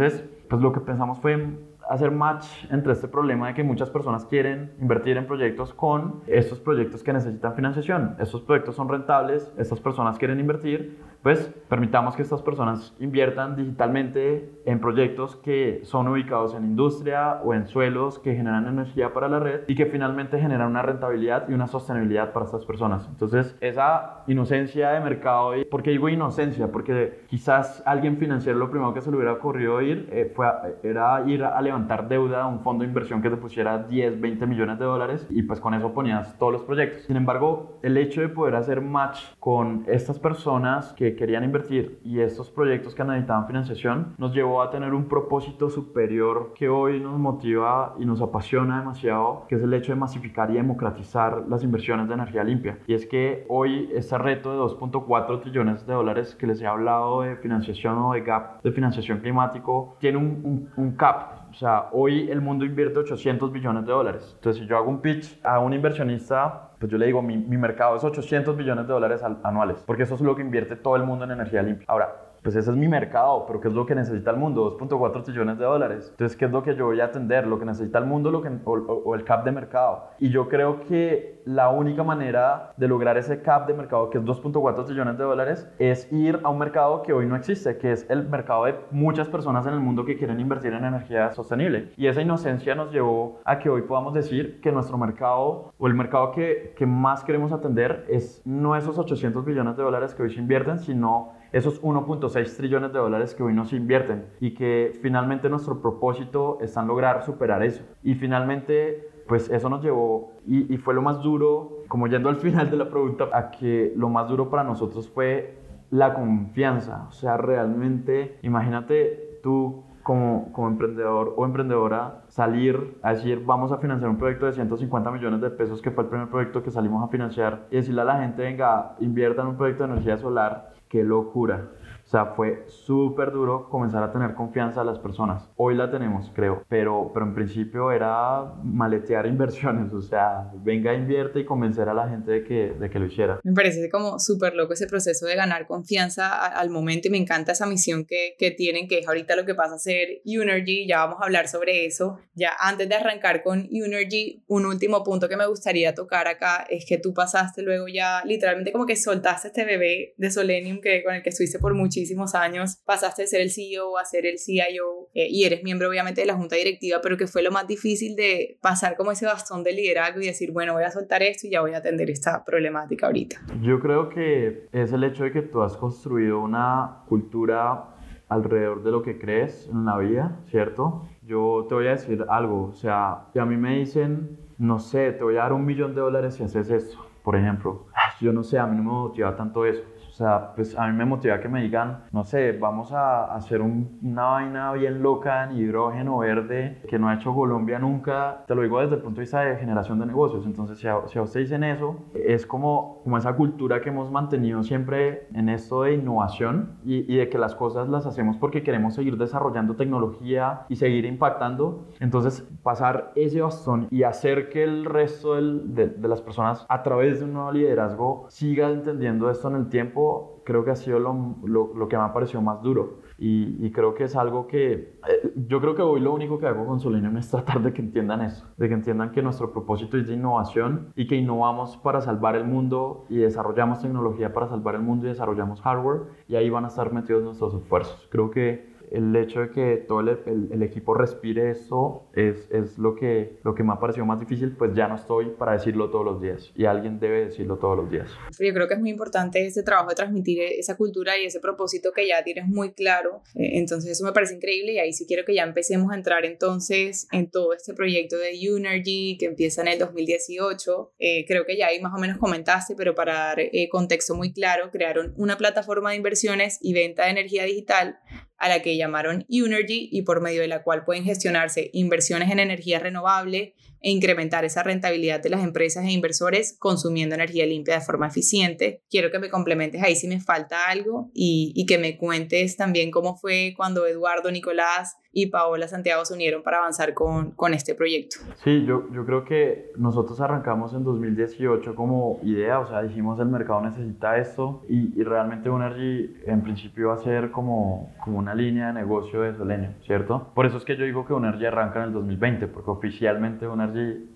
pues lo que pensamos fue hacer match entre este problema de que muchas personas quieren invertir en proyectos con estos proyectos que necesitan financiación. Estos proyectos son rentables, estas personas quieren invertir, pues permitamos que estas personas inviertan digitalmente en proyectos que son ubicados en industria o en suelos que generan energía para la red y que finalmente generan una rentabilidad y una sostenibilidad para estas personas. Entonces, esa inocencia de mercado, ¿por qué digo inocencia? Porque quizás alguien financiero lo primero que se le hubiera ocurrido ir eh, fue era ir a levantar deuda a un fondo de inversión que te pusiera 10, 20 millones de dólares y pues con eso ponías todos los proyectos. Sin embargo, el hecho de poder hacer match con estas personas que querían invertir y estos proyectos que necesitaban financiación nos llevó a tener un propósito superior que hoy nos motiva y nos apasiona demasiado, que es el hecho de masificar y democratizar las inversiones de energía limpia. Y es que hoy este reto de 2.4 trillones de dólares que les he hablado de financiación o de gap de financiación climático tiene un, un, un cap. O sea, hoy el mundo invierte 800 billones de dólares. Entonces, si yo hago un pitch a un inversionista pues yo le digo, mi, mercado es 800 billones de dólares anuales, porque eso es lo que invierte todo el mundo en energía limpia. Ahora, pues ese es mi mercado, pero ¿qué es lo que necesita el mundo? 2.4 trillones de dólares. Entonces, ¿qué es lo que yo voy a atender? Lo que necesita el mundo lo que, o, el cap de mercado. Y yo creo que la única manera de lograr ese cap de mercado, que es 2.4 trillones de dólares, es ir a un mercado que hoy no existe, que es el mercado de muchas personas en el mundo que quieren invertir en energía sostenible. Y esa inocencia nos llevó a que hoy podamos decir que nuestro mercado o el mercado que, que más queremos atender es no esos 800 billones de dólares que hoy se invierten, sino esos 1.6 trillones de dólares que hoy nos invierten y que finalmente nuestro propósito está en lograr superar eso. Y finalmente pues eso nos llevó y, y, fue lo más duro, como yendo al final de la pregunta, a que lo más duro para nosotros fue la confianza. O sea, realmente, imagínate tú como, como emprendedor o emprendedora salir a decir vamos a financiar un proyecto de 150 millones de pesos que fue el primer proyecto que salimos a financiar y decirle a la gente venga invierta en un proyecto de energía solar, qué locura. O sea, fue súper duro comenzar a tener confianza a las personas. Hoy la tenemos, creo, pero, pero en principio era maletear inversiones, o sea, venga, invierte y convencer a la gente de que, de que lo hiciera. Me parece como súper loco ese proceso de ganar confianza al momento y me encanta esa misión que, que tienen, que es ahorita lo que pasa a ser Unergy, ya vamos a hablar sobre eso. Ya antes de arrancar con Unergy, un último punto que me gustaría tocar acá es que tú pasaste luego ya literalmente como que soltaste este bebé de Solenium que, con el que estuviste por mucho muchísimos años, pasaste de ser el CEO a ser el CIO eh, y eres miembro obviamente de la junta directiva, pero que fue lo más difícil de pasar como ese bastón de liderazgo y decir, bueno, voy a soltar esto y ya voy a atender esta problemática ahorita. Yo creo que es el hecho de que tú has construido una cultura alrededor de lo que crees en la vida, ¿cierto? Yo te voy a decir algo, o sea, si a mí me dicen, no sé, te voy a dar un millón de dólares si haces esto, por ejemplo, yo no sé, a mí no me motiva tanto eso. O sea, pues a mí me motiva que me digan, no sé, vamos a hacer una vaina bien loca en hidrógeno verde que no ha hecho Colombia nunca. Te lo digo desde el punto de vista de generación de negocios. Entonces, si a, si a ustedes dicen eso, es como, como esa cultura que hemos mantenido siempre en esto de innovación y, y de que las cosas las hacemos porque queremos seguir desarrollando tecnología y seguir impactando. Entonces, pasar ese bastón y hacer que el resto del, de, de las personas a través de un nuevo liderazgo siga entendiendo esto en el tiempo creo que ha sido lo, lo, lo que me ha parecido más duro. Y, y, creo que es algo que eh, yo creo que hoy lo único que hago con Solenium es tratar de que entiendan eso, de que entiendan que nuestro propósito es de innovación y que innovamos para salvar el mundo y desarrollamos tecnología para salvar el mundo y desarrollamos hardware y ahí van a estar metidos nuestros esfuerzos. Creo que el hecho de que todo el, el, el, equipo respire eso es, es lo, que, lo que me ha parecido más difícil, pues ya no estoy para decirlo todos los días y alguien debe decirlo todos los días. Yo creo que es muy importante ese trabajo de transmitir esa cultura y ese propósito que ya tienes muy claro, eh, entonces eso me parece increíble y ahí sí quiero que ya empecemos a entrar entonces en todo este proyecto de Unergy que empieza en el 2018, eh, creo que ya ahí más o menos comentaste, pero para dar eh, contexto muy claro, crearon una plataforma de inversiones y venta de energía digital a la que llamaron Unergy y por medio de la cual pueden gestionarse inversiones en energía renovable e incrementar esa rentabilidad de las empresas e inversores consumiendo energía limpia de forma eficiente. Quiero que me complementes ahí si me falta algo y, y que me cuentes también cómo fue cuando Eduardo, Nicolás y Paola Santiago se unieron para avanzar con, con este proyecto. Sí, yo, yo creo que nosotros arrancamos en 2018 como idea, o sea, dijimos el mercado necesita esto y, y realmente Unergy en principio va a ser como, como una línea de negocio de Solenio, ¿cierto? Por eso es que yo digo que Unergy arranca en el 2020, porque oficialmente Unergy,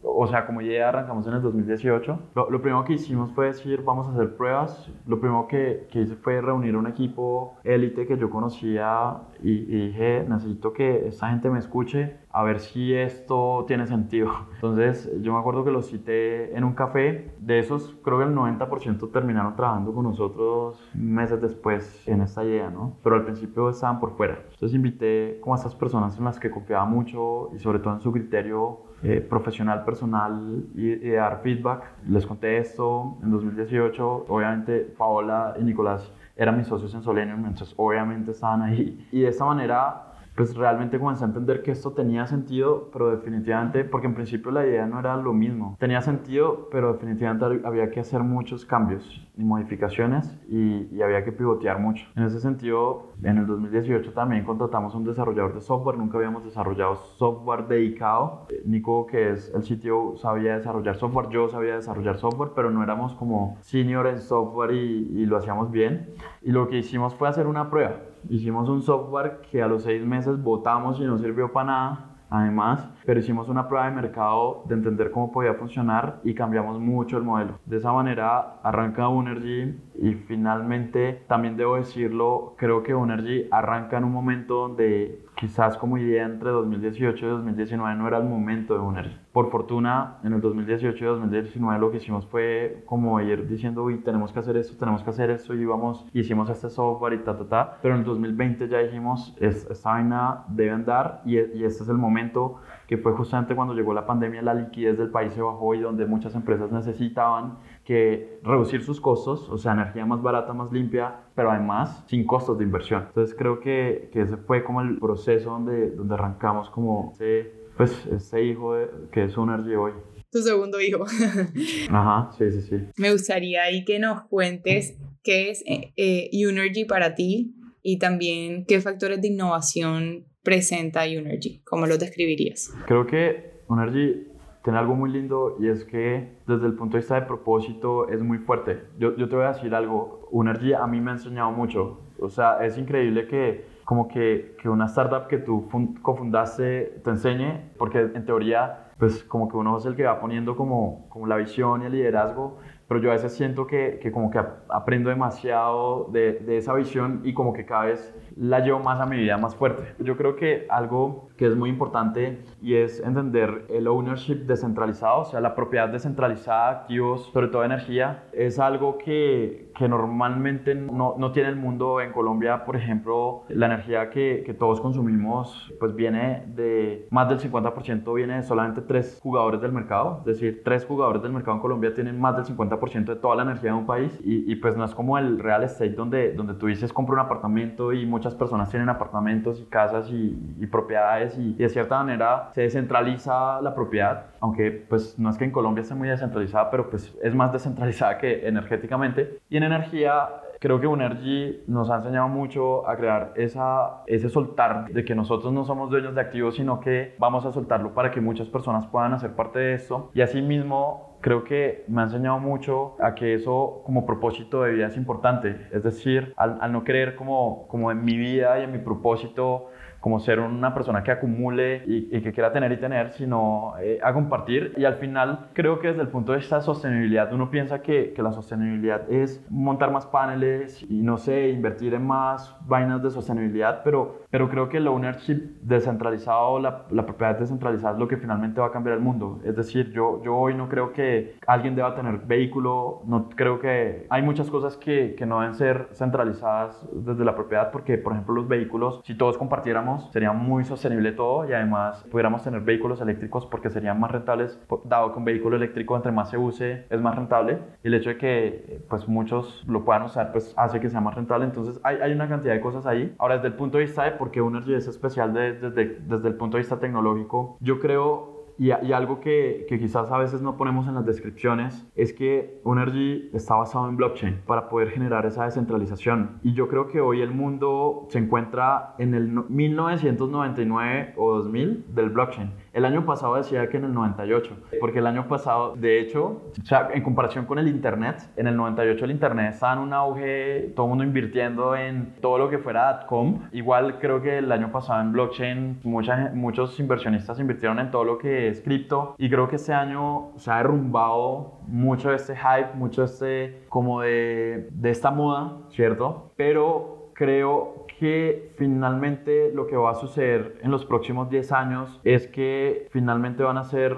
o sea, como idea arrancamos en el 2018. Lo, lo primero que hicimos fue decir, vamos a hacer pruebas. Lo primero que, que hice fue reunir un equipo élite que yo conocía y, y dije, necesito que esta gente me escuche, a ver si esto tiene sentido. Entonces, yo me acuerdo que los cité en un café. De esos, creo que el 90% terminaron trabajando con nosotros meses después en esta idea, ¿no? Pero al principio estaban por fuera. Entonces, invité como a estas personas en las que confiaba mucho y sobre todo en su criterio eh, profesional, personal y, dar feedback. Les conté esto en 2018. Obviamente, Paola y Nicolás eran mis socios en Solenium, entonces obviamente estaban ahí. Y de esta manera pues realmente comencé a entender que esto tenía sentido, pero definitivamente, porque en principio la idea no era lo mismo. Tenía sentido, pero definitivamente había que hacer muchos cambios y modificaciones y, y había que pivotear mucho. En ese sentido, en el 2018 también contratamos a un desarrollador de software, nunca habíamos desarrollado software dedicado. Nico, que es el sitio, sabía desarrollar software, yo sabía desarrollar software, pero no éramos como senior en software y, y lo hacíamos bien. Y lo que hicimos fue hacer una prueba hicimos un software que a los seis meses votamos y no sirvió para nada además, pero hicimos una prueba de mercado de entender cómo podía funcionar y cambiamos mucho el modelo. De esa manera arranca Unergy y finalmente, también debo decirlo, creo que Unergy arranca en un momento donde quizás como idea entre 2018 y 2019 no era el momento de Unergy. Por fortuna, en el 2018 y 2019 lo que hicimos fue como ir diciendo, uy, tenemos que hacer esto, tenemos que hacer esto, y íbamos, hicimos este software y ta, ta, ta. Pero en el 2020 ya dijimos, es, esta vaina debe andar y, y este es el momento que fue justamente cuando llegó la pandemia, la liquidez del país se bajó y donde muchas empresas necesitaban que reducir sus costos, o sea, energía más barata, más limpia, pero además sin costos de inversión. Entonces creo que, que ese fue como el proceso donde, donde arrancamos como ese, pues, ese hijo de, que es Unergy hoy. Tu segundo hijo. Ajá, sí, sí, sí. Me gustaría ahí que nos cuentes qué es eh, eh Unergy para ti y también qué factores de innovación presenta Unergy. ¿Cómo los describirías? Creo que Unergy tiene algo muy lindo y es que desde el punto de vista de propósito es muy fuerte. Yo, yo te voy a decir algo, Unergy a mí me ha enseñado mucho. O sea, es increíble que como que, que una startup que tú cofundaste te enseñe, porque en teoría, pues como que uno es el que va poniendo como, como la visión y el liderazgo, pero yo a veces siento que, que como que aprendo demasiado de, de, esa visión y como que cada vez la llevo más a mi vida más fuerte. Yo creo que algo que es muy importante y es entender el ownership descentralizado, o sea, la propiedad descentralizada de activos, sobre todo energía, es algo que, que normalmente no, no, tiene el mundo. En Colombia, por ejemplo, la energía que, que todos consumimos pues viene de más del 50% viene de solamente tres jugadores del mercado, es decir, tres jugadores del mercado en Colombia tienen más del 50% de toda la energía de un país y, y, pues no es como el real estate donde, donde tú dices compro un apartamento y muchas personas tienen apartamentos y casas y, y propiedades y, y, de cierta manera se descentraliza la propiedad, aunque pues no es que en Colombia esté muy descentralizada, pero pues es más descentralizada que energéticamente. Y en energía creo que Unergy nos ha enseñado mucho a crear esa, ese soltar de que nosotros no somos dueños de activos, sino que vamos a soltarlo para que muchas personas puedan hacer parte de esto. Y asimismo, creo que me ha enseñado mucho a que eso como propósito de vida es importante. Es decir, al, al no creer como, como en mi vida y en mi propósito como ser una persona que acumule y, y que quiera tener y tener, sino eh, a compartir. Y al final creo que desde el punto de vista de sostenibilidad, uno piensa que, que, la sostenibilidad es montar más paneles y no sé, invertir en más vainas de sostenibilidad, pero, pero creo que el ownership descentralizado, la, la propiedad descentralizada es lo que finalmente va a cambiar el mundo. Es decir, yo, yo hoy no creo que alguien deba tener vehículo, no creo que hay muchas cosas que, que no deben ser centralizadas desde la propiedad, porque por ejemplo los vehículos, si todos compartiéramos, sería muy sostenible todo y además pudiéramos tener vehículos eléctricos porque serían más rentables, dado que un vehículo eléctrico entre más se use es más rentable y el hecho de que pues muchos lo puedan usar pues hace que sea más rentable, entonces hay, hay una cantidad de cosas ahí. Ahora desde el punto de vista de por qué Unergy es especial de, desde, desde el punto de vista tecnológico, yo creo y, y, algo que, que, quizás a veces no ponemos en las descripciones es que Unergy está basado en blockchain para poder generar esa descentralización. Y yo creo que hoy el mundo se encuentra en el 1999 o 2000 del blockchain. El año pasado decía que en el 98, porque el año pasado, de hecho, o sea, en comparación con el Internet, en el 98 el Internet estaba en un auge, todo el mundo invirtiendo en todo lo que fuera .com. Igual creo que el año pasado en blockchain muchos inversionistas invirtieron en todo lo que es cripto y creo que este año se ha derrumbado mucho de este hype, mucho de este, como de, de esta moda, ¿cierto? Pero creo que finalmente lo que va a suceder en los próximos 10 años es que finalmente van a ser,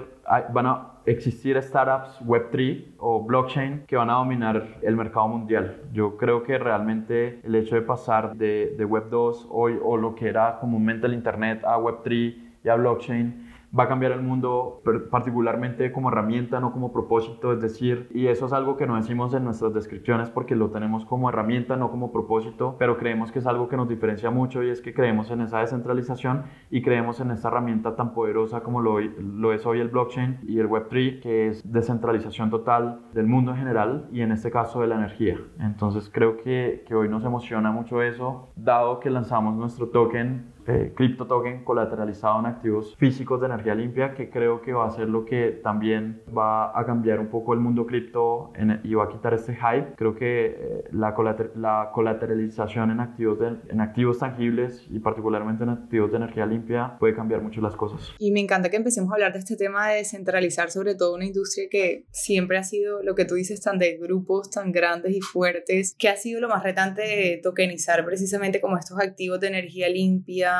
van a existir startups Web3 o blockchain que van a dominar el mercado mundial. Yo creo que realmente el hecho de pasar de, de Web 2 hoy o lo que era comúnmente el Internet a Web3 y a blockchain va a cambiar el mundo particularmente como herramienta, no como propósito, es decir, y eso es algo que no decimos en nuestras descripciones porque lo tenemos como herramienta, no como propósito, pero creemos que es algo que nos diferencia mucho y es que creemos en esa descentralización y creemos en esta herramienta tan poderosa como lo, lo es hoy el blockchain y el Web3, que es descentralización total del mundo en general y en este caso de la energía. Entonces creo que, que hoy nos emociona mucho eso, dado que lanzamos nuestro token eh, cripto token colateralizado en activos físicos de energía limpia, que creo que va a ser lo que también va a cambiar un poco el mundo cripto y va a quitar este hype. Creo que eh, la, la, colateralización en activos, en activos tangibles y particularmente en activos de energía limpia puede cambiar mucho las cosas. Y me encanta que empecemos a hablar de este tema de descentralizar sobre todo una industria que siempre ha sido lo que tú dices tan de grupos tan grandes y fuertes, que ha sido lo más retante de tokenizar precisamente como estos activos de energía limpia,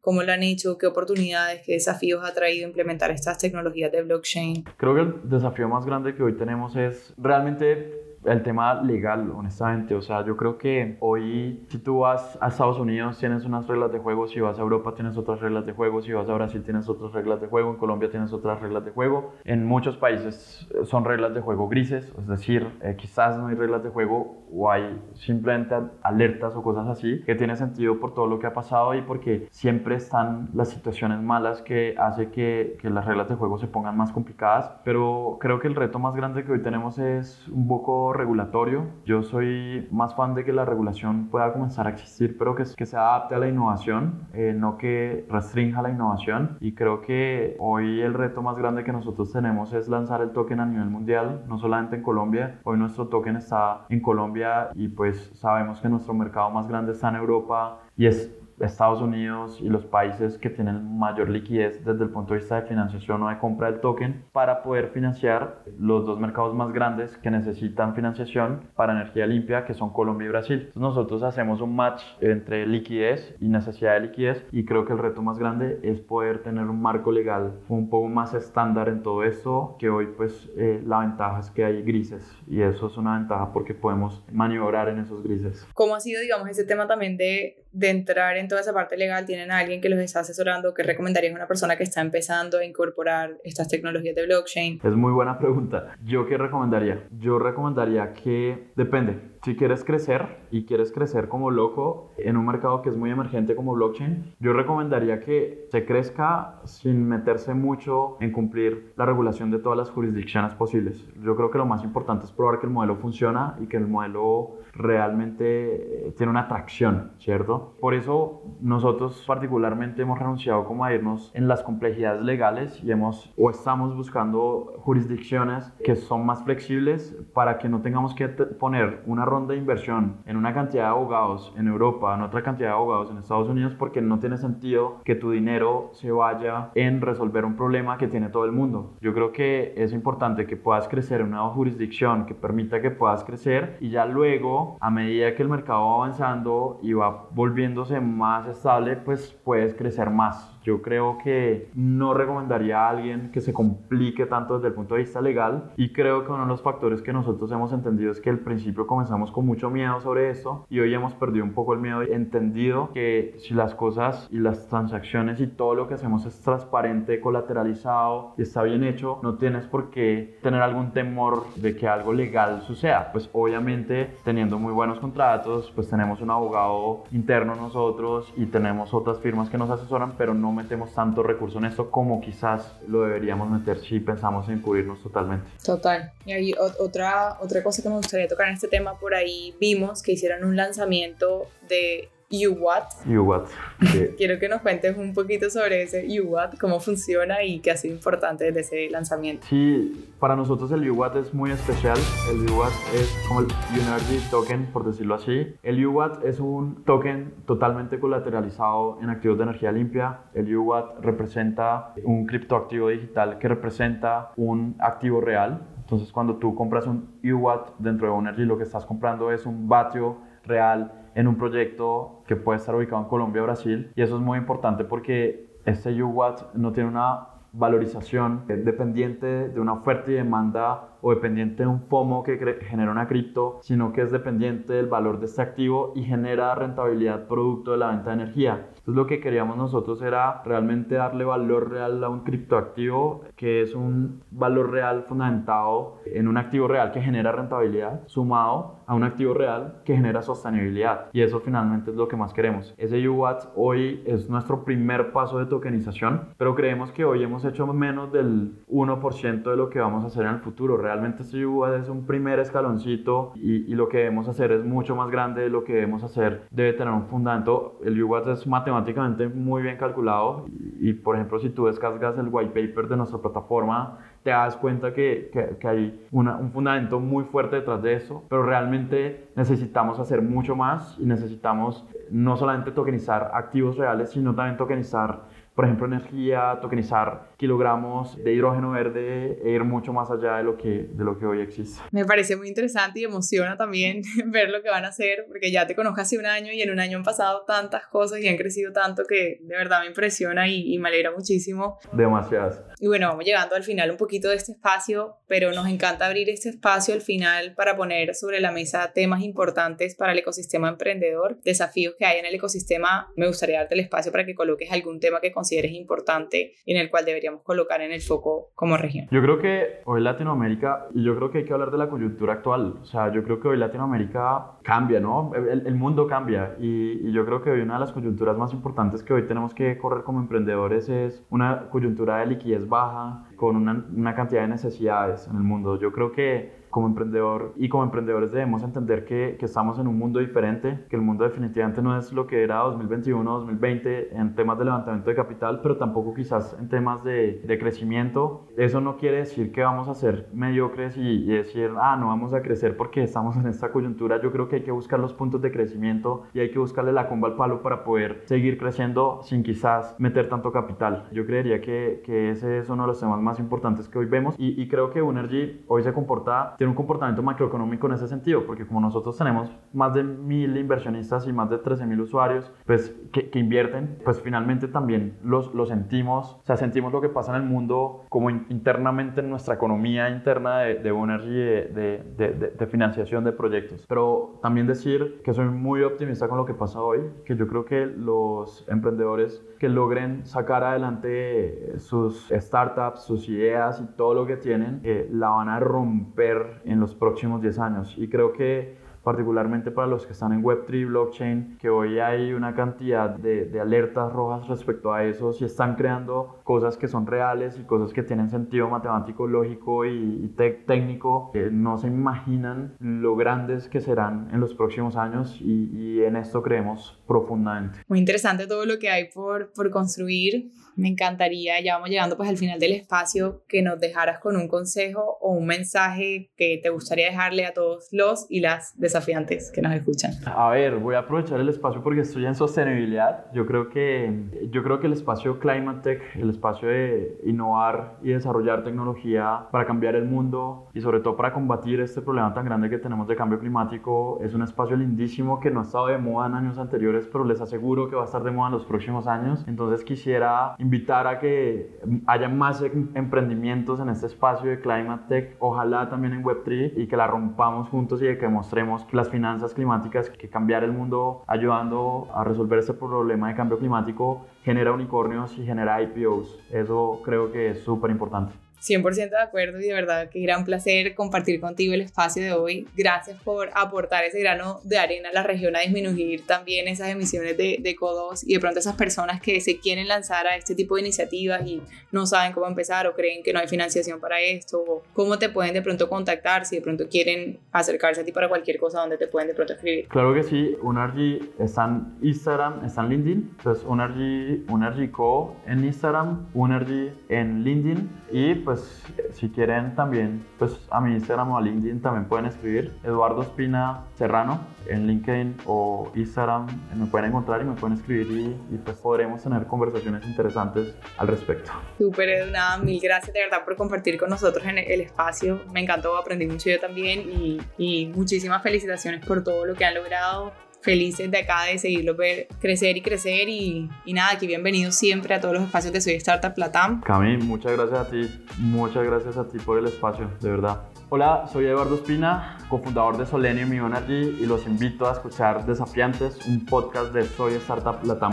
cómo lo han hecho, qué oportunidades, qué desafíos ha traído implementar estas tecnologías de blockchain. Creo que el desafío más grande que hoy tenemos es realmente el tema legal, honestamente. O sea, yo creo que hoy, si tú vas a Estados Unidos, tienes unas reglas de juego. Si vas a Europa, tienes otras reglas de juego. Si vas a Brasil, tienes otras reglas de juego. En Colombia, tienes otras reglas de juego. En muchos países son reglas de juego grises. Es decir, eh, quizás no hay reglas de juego o hay simplemente alertas o cosas así que tiene sentido por todo lo que ha pasado y porque siempre están las situaciones malas que hace que, que las reglas de juego se pongan más complicadas. Pero creo que el reto más grande que hoy tenemos es un poco regulatorio. Yo soy más fan de que la regulación pueda comenzar a existir, pero que, se adapte a la innovación, eh, no que restrinja la innovación. Y creo que hoy el reto más grande que nosotros tenemos es lanzar el token a nivel mundial, no solamente en Colombia. Hoy nuestro token está en Colombia y pues sabemos que nuestro mercado más grande está en Europa y es Estados Unidos y los países que tienen mayor liquidez desde el punto de vista de financiación o de compra del token para poder financiar los dos mercados más grandes que necesitan financiación para energía limpia, que son Colombia y Brasil. Entonces nosotros hacemos un match entre liquidez y necesidad de liquidez y creo que el reto más grande es poder tener un marco legal un poco más estándar en todo esto, que hoy pues eh, la ventaja es que hay grises y eso es una ventaja porque podemos maniobrar en esos grises. ¿Cómo ha sido, digamos, ese tema también de, de entrar en toda esa parte legal? ¿Tienen a alguien que los está asesorando? ¿Qué recomendarías a una persona que está empezando a incorporar estas tecnologías de blockchain? Es muy buena pregunta. ¿Yo qué recomendaría? Yo recomendaría que depende. Si quieres crecer y quieres crecer como loco en un mercado que es muy emergente como blockchain, yo recomendaría que se crezca sin meterse mucho en cumplir la regulación de todas las jurisdicciones posibles. Yo creo que lo más importante es probar que el modelo funciona y que el modelo realmente eh, tiene una atracción, ¿cierto? Por eso nosotros particularmente hemos renunciado como a irnos en las complejidades legales y hemos o estamos buscando jurisdicciones que son más flexibles para que no tengamos que poner una ronda de inversión en una cantidad de abogados en Europa, en otra cantidad de abogados en Estados Unidos porque no tiene sentido que tu dinero se vaya en resolver un problema que tiene todo el mundo. Yo creo que es importante que puedas crecer en una jurisdicción que permita que puedas crecer y ya luego a medida que el mercado va avanzando y va volviéndose más estable, pues puedes crecer más. Yo creo que no recomendaría a alguien que se complique tanto desde el punto de vista legal y creo que uno de los factores que nosotros hemos entendido es que al principio comenzamos con mucho miedo sobre esto y hoy hemos perdido un poco el miedo y entendido que si las cosas y las transacciones y todo lo que hacemos es transparente, colateralizado y está bien hecho, no tienes por qué tener algún temor de que algo legal suceda. Pues obviamente teniendo muy buenos contratos, pues tenemos un abogado interno nosotros y tenemos otras firmas que nos asesoran, pero no metemos tanto recurso en esto como quizás lo deberíamos meter si pensamos en cubrirnos totalmente. Total. Y hay otra, otra cosa que me gustaría tocar en este tema, por ahí vimos que hicieron un lanzamiento de UWAT. UWAT. Quiero que nos cuentes un poquito sobre ese UWAT, cómo funciona y qué ha sido importante desde ese lanzamiento. Sí, para nosotros el UWAT es muy especial. El UWAT es como el Energy Token, por decirlo así. El UWAT es un token totalmente colateralizado en activos de energía limpia. El UWAT representa un criptoactivo digital que representa un activo real. Entonces, cuando tú compras un UWAT dentro de Energy, lo que estás comprando es un vatio real en un proyecto que puede estar ubicado en Colombia o Brasil. Y eso es muy importante porque este UWAT no tiene una valorización dependiente de una oferta y demanda o dependiente de un FOMO que genera una cripto, sino que es dependiente del valor de este activo y genera rentabilidad producto de la venta de energía. Entonces lo que queríamos nosotros era realmente darle valor real a un criptoactivo que es un valor real fundamentado en un activo real que genera rentabilidad sumado a un activo real que genera sostenibilidad y eso finalmente es lo que más queremos. Ese UWAT hoy es nuestro primer paso de tokenización, pero creemos que hoy hemos hecho menos del 1% de lo que vamos a hacer en el futuro realmente este UWAS es un primer escaloncito y, lo que debemos hacer es mucho más grande, lo que debemos hacer debe tener un fundamento. El UWAS es matemáticamente muy bien calculado y, por ejemplo, si tú descargas el white paper de nuestra plataforma, te das cuenta que, que, hay un fundamento muy fuerte detrás de eso, pero realmente necesitamos hacer mucho más y necesitamos no solamente tokenizar activos reales, sino también tokenizar por ejemplo, energía, tokenizar kilogramos de hidrógeno verde e ir mucho más allá de lo que, de lo que hoy existe. Me parece muy interesante y emociona también ver lo que van a hacer, porque ya te conozco hace un año y en un año han pasado tantas cosas y han crecido tanto que de verdad me impresiona y, y me alegra muchísimo. Demasiadas. Y bueno, vamos llegando al final un poquito de este espacio, pero nos encanta abrir este espacio al final para poner sobre la mesa temas importantes para el ecosistema emprendedor, desafíos que hay en el ecosistema. Me gustaría darte el espacio para que coloques algún tema que consideres consideres importante en el cual deberíamos colocar en el foco como región? Yo creo que hoy Latinoamérica, y yo creo que hay que hablar de la coyuntura actual, o sea, yo creo que hoy Latinoamérica cambia, ¿no? El, el mundo cambia y, y, yo creo que hoy una de las coyunturas más importantes que hoy tenemos que correr como emprendedores es una coyuntura de liquidez baja con una, una cantidad de necesidades en el mundo. Yo creo que como emprendedor y como emprendedores debemos entender que, que, estamos en un mundo diferente, que el mundo definitivamente no es lo que era 2021, 2020 en temas de levantamiento de capital, pero tampoco quizás en temas de, de crecimiento. Eso no quiere decir que vamos a ser mediocres y, y, decir, ah, no vamos a crecer porque estamos en esta coyuntura. Yo creo que hay que buscar los puntos de crecimiento y hay que buscarle la comba al palo para poder seguir creciendo sin quizás meter tanto capital. Yo creería que, que ese es uno de los temas más importantes que hoy vemos y, y creo que Unergy hoy se comporta tiene un comportamiento macroeconómico en ese sentido, porque como nosotros tenemos más de mil inversionistas y más de 13 mil usuarios pues, que, invierten, pues finalmente también los, lo sentimos, o sea, sentimos lo que pasa en el mundo como internamente en nuestra economía interna de, de Energy, de, de, de, financiación de proyectos. Pero también decir que soy muy optimista con lo que pasa hoy, que yo creo que los emprendedores que logren sacar adelante sus startups, sus ideas y todo lo que tienen, eh, la van a romper en los próximos 10 años. Y creo que particularmente para los que están en Web3, blockchain, que hoy hay una cantidad de, de, alertas rojas respecto a eso, si están creando cosas que son reales y cosas que tienen sentido matemático, lógico y, técnico, que no se imaginan lo grandes que serán en los próximos años y, y, en esto creemos profundamente. Muy interesante todo lo que hay por, por construir. Me encantaría, ya vamos llegando pues al final del espacio, que nos dejaras con un consejo o un mensaje que te gustaría dejarle a todos los y las desafiantes que nos escuchan. A ver, voy a aprovechar el espacio porque estoy en sostenibilidad. Yo creo que, yo creo que el espacio Climate Tech, el espacio de innovar y desarrollar tecnología para cambiar el mundo y sobre todo para combatir este problema tan grande que tenemos de cambio climático, es un espacio lindísimo que no ha estado de moda en años anteriores, pero les aseguro que va a estar de moda en los próximos años. Entonces quisiera invitar a que haya más em, emprendimientos en este espacio de Climate Tech, ojalá también en Web3 y que la rompamos juntos y que mostremos las finanzas climáticas, que cambiar el mundo ayudando a resolver este problema de cambio climático genera unicornios y genera IPOs. Eso creo que es súper importante. 100% de acuerdo y de verdad que gran placer compartir contigo el espacio de hoy. Gracias por aportar ese grano de arena a la región a disminuir también esas emisiones de, de CO2 y de pronto esas personas que se quieren lanzar a este tipo de iniciativas y no saben cómo empezar o creen que no hay financiación para esto o cómo te pueden de pronto contactar si de pronto quieren acercarse a ti para cualquier cosa donde te pueden de pronto escribir. Claro que sí, Unargy está en Instagram, está en LinkedIn, entonces Unargy, Unargy Co en Instagram, Unargy en LinkedIn y pues pues si quieren también, pues a mi Instagram o a LinkedIn también pueden escribir Eduardo Espina Serrano en LinkedIn o Instagram. Me pueden encontrar y me pueden escribir y, pues podremos tener conversaciones interesantes al respecto. Súper Edu, nada, mil gracias de verdad por compartir con nosotros en el espacio, me encantó, aprendí mucho yo también y, y muchísimas felicitaciones por todo lo que han logrado felices de acá de seguirlo ver crecer y crecer y, y, nada, aquí bienvenidos siempre a todos los espacios de Soy Startup Latam. Cami, muchas gracias a ti, muchas gracias a ti por el espacio, de verdad. Hola, soy Eduardo Espina, cofundador de Solenium y Energy y los invito a escuchar Desafiantes, un podcast de Soy Startup Latam.